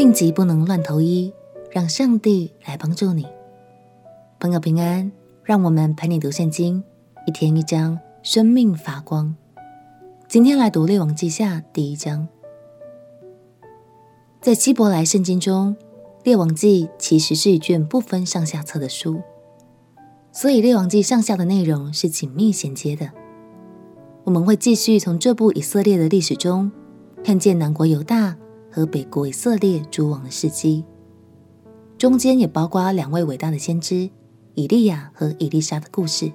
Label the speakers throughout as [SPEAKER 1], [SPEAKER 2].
[SPEAKER 1] 病急不能乱投医，让上帝来帮助你。朋友平安，让我们陪你读圣经，一天一章，生命发光。今天来读《列王记下》第一章。在希伯来圣经中，《列王记》其实是一卷不分上下册的书，所以《列王记》上下的内容是紧密衔接的。我们会继续从这部以色列的历史中，看见南国犹大和北国以色列诸王的事迹，中间也包括两位伟大的先知以利亚和以利沙的故事。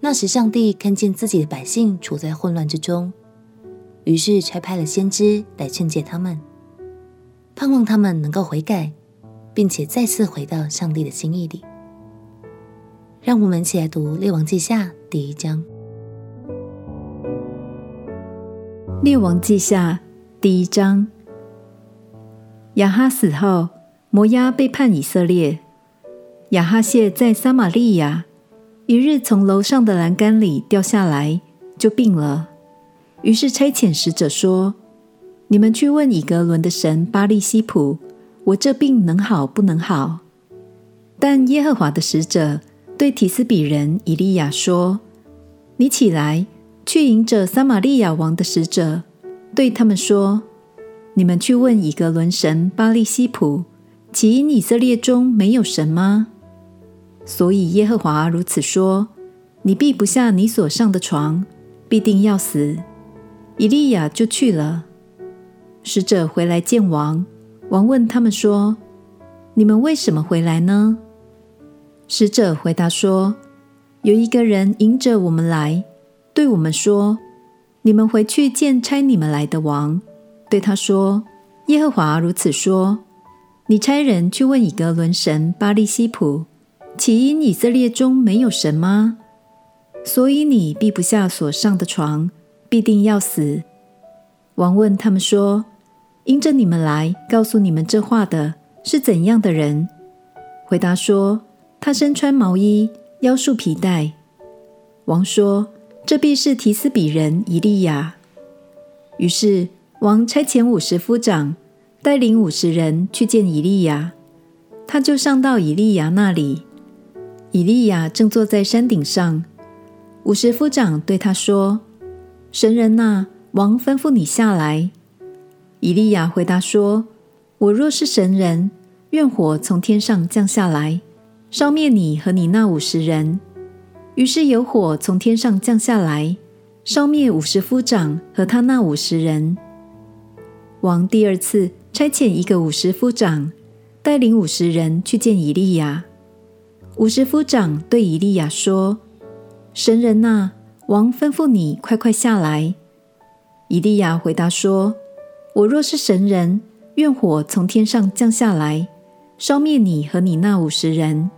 [SPEAKER 1] 那时，上帝看见自己的百姓处在混乱之中，于是差派了先知来劝诫他们，盼望他们能够悔改，并且再次回到上帝的心意里。让我们一起来读《列王记下》第一章。
[SPEAKER 2] 《列王记下》第一章：亚哈死后，摩押背叛以色列。亚哈谢在撒玛利亚，一日从楼上的栏杆里掉下来，就病了。于是差遣使者说：“你们去问以格伦的神巴力西普，我这病能好不能好？”但耶和华的使者对提斯比人以利亚说：“你起来。”去迎着撒玛利亚王的使者，对他们说：“你们去问以格伦神巴力西普，岂因以色列中没有神吗？所以耶和华如此说：你必不下你所上的床，必定要死。”以利亚就去了。使者回来见王，王问他们说：“你们为什么回来呢？”使者回答说：“有一个人迎着我们来。”对我们说：“你们回去见差你们来的王，对他说：耶和华如此说：你差人去问以格伦神巴力西普，岂因以色列中没有神吗？所以你必不下所上的床，必定要死。”王问他们说：“因着你们来告诉你们这话的是怎样的人？”回答说：“他身穿毛衣，腰束皮带。”王说。这必是提斯比人以利亚。于是王差遣五十夫长带领五十人去见以利亚，他就上到以利亚那里。以利亚正坐在山顶上。五十夫长对他说：“神人哪，王吩咐你下来。”以利亚回答说：“我若是神人，愿火从天上降下来，烧灭你和你那五十人。”于是有火从天上降下来，烧灭五十夫长和他那五十人。王第二次差遣一个五十夫长，带领五十人去见以利亚。五十夫长对以利亚说：“神人呐，王吩咐你快快下来。”以利亚回答说：“我若是神人，愿火从天上降下来，烧灭你和你那五十人。”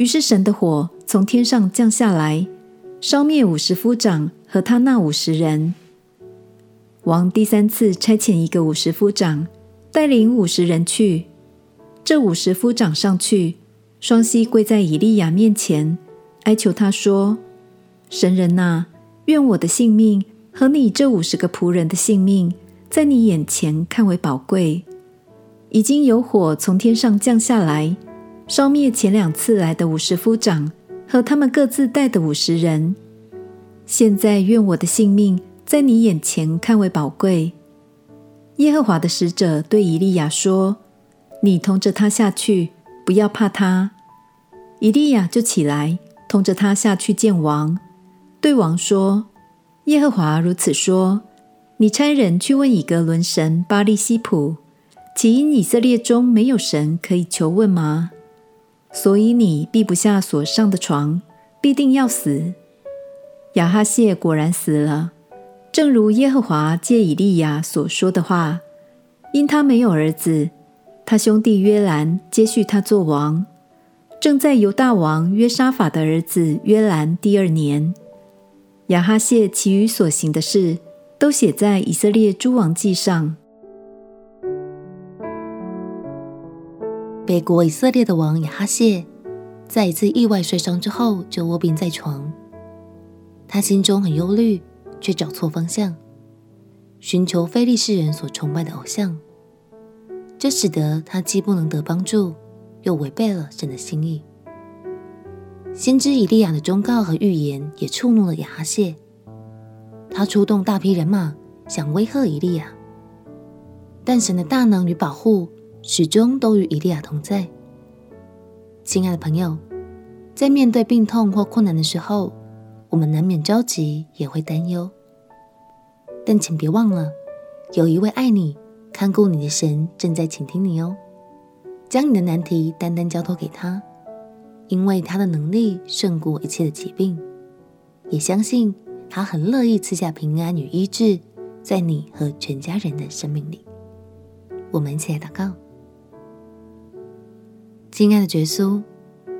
[SPEAKER 2] 于是神的火。从天上降下来，烧灭五十夫长和他那五十人。王第三次差遣一个五十夫长，带领五十人去。这五十夫长上去，双膝跪在以利亚面前，哀求他说：“神人哪，愿我的性命和你这五十个仆人的性命，在你眼前看为宝贵。已经有火从天上降下来，烧灭前两次来的五十夫长。”和他们各自带的五十人，现在愿我的性命在你眼前看为宝贵。耶和华的使者对以利亚说：“你同着他下去，不要怕他。”以利亚就起来，同着他下去见王，对王说：“耶和华如此说：你差人去问以格伦神巴力西普，岂因以色列中没有神可以求问吗？”所以你避不下所上的床，必定要死。亚哈谢果然死了，正如耶和华借以利亚所说的话，因他没有儿子，他兄弟约兰接续他做王。正在犹大王约沙法的儿子约兰第二年，亚哈谢其余所行的事，都写在以色列诸王记上。
[SPEAKER 1] 北国以色列的王亚哈谢，在一次意外摔伤之后，就卧病在床。他心中很忧虑，却找错方向，寻求非利士人所崇拜的偶像，这使得他既不能得帮助，又违背了神的心意。先知以利亚的忠告和预言也触怒了亚哈谢，他出动大批人马想威吓以利亚，但神的大能与保护始终都与以利亚同在。亲爱的朋友，在面对病痛或困难的时候，我们难免着急，也会担忧。但请别忘了，有一位爱你、看顾你的神正在倾听你哦。将你的难题单单交托给他，因为他的能力胜过一切的疾病。也相信他很乐意赐下平安与医治，在你和全家人的生命里。我们一起来祷告：亲爱的耶稣，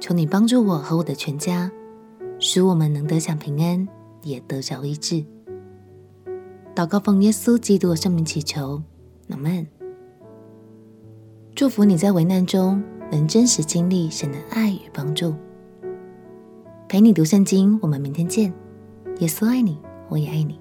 [SPEAKER 1] 求你帮助我和我的全家，使我们能得享平安，也得着医治。祷告奉耶稣基督的圣名祈求，阿们。祝福你在危难中能真实经历神的爱与帮助。陪你读圣经，我们明天见。耶稣爱你，我也爱你。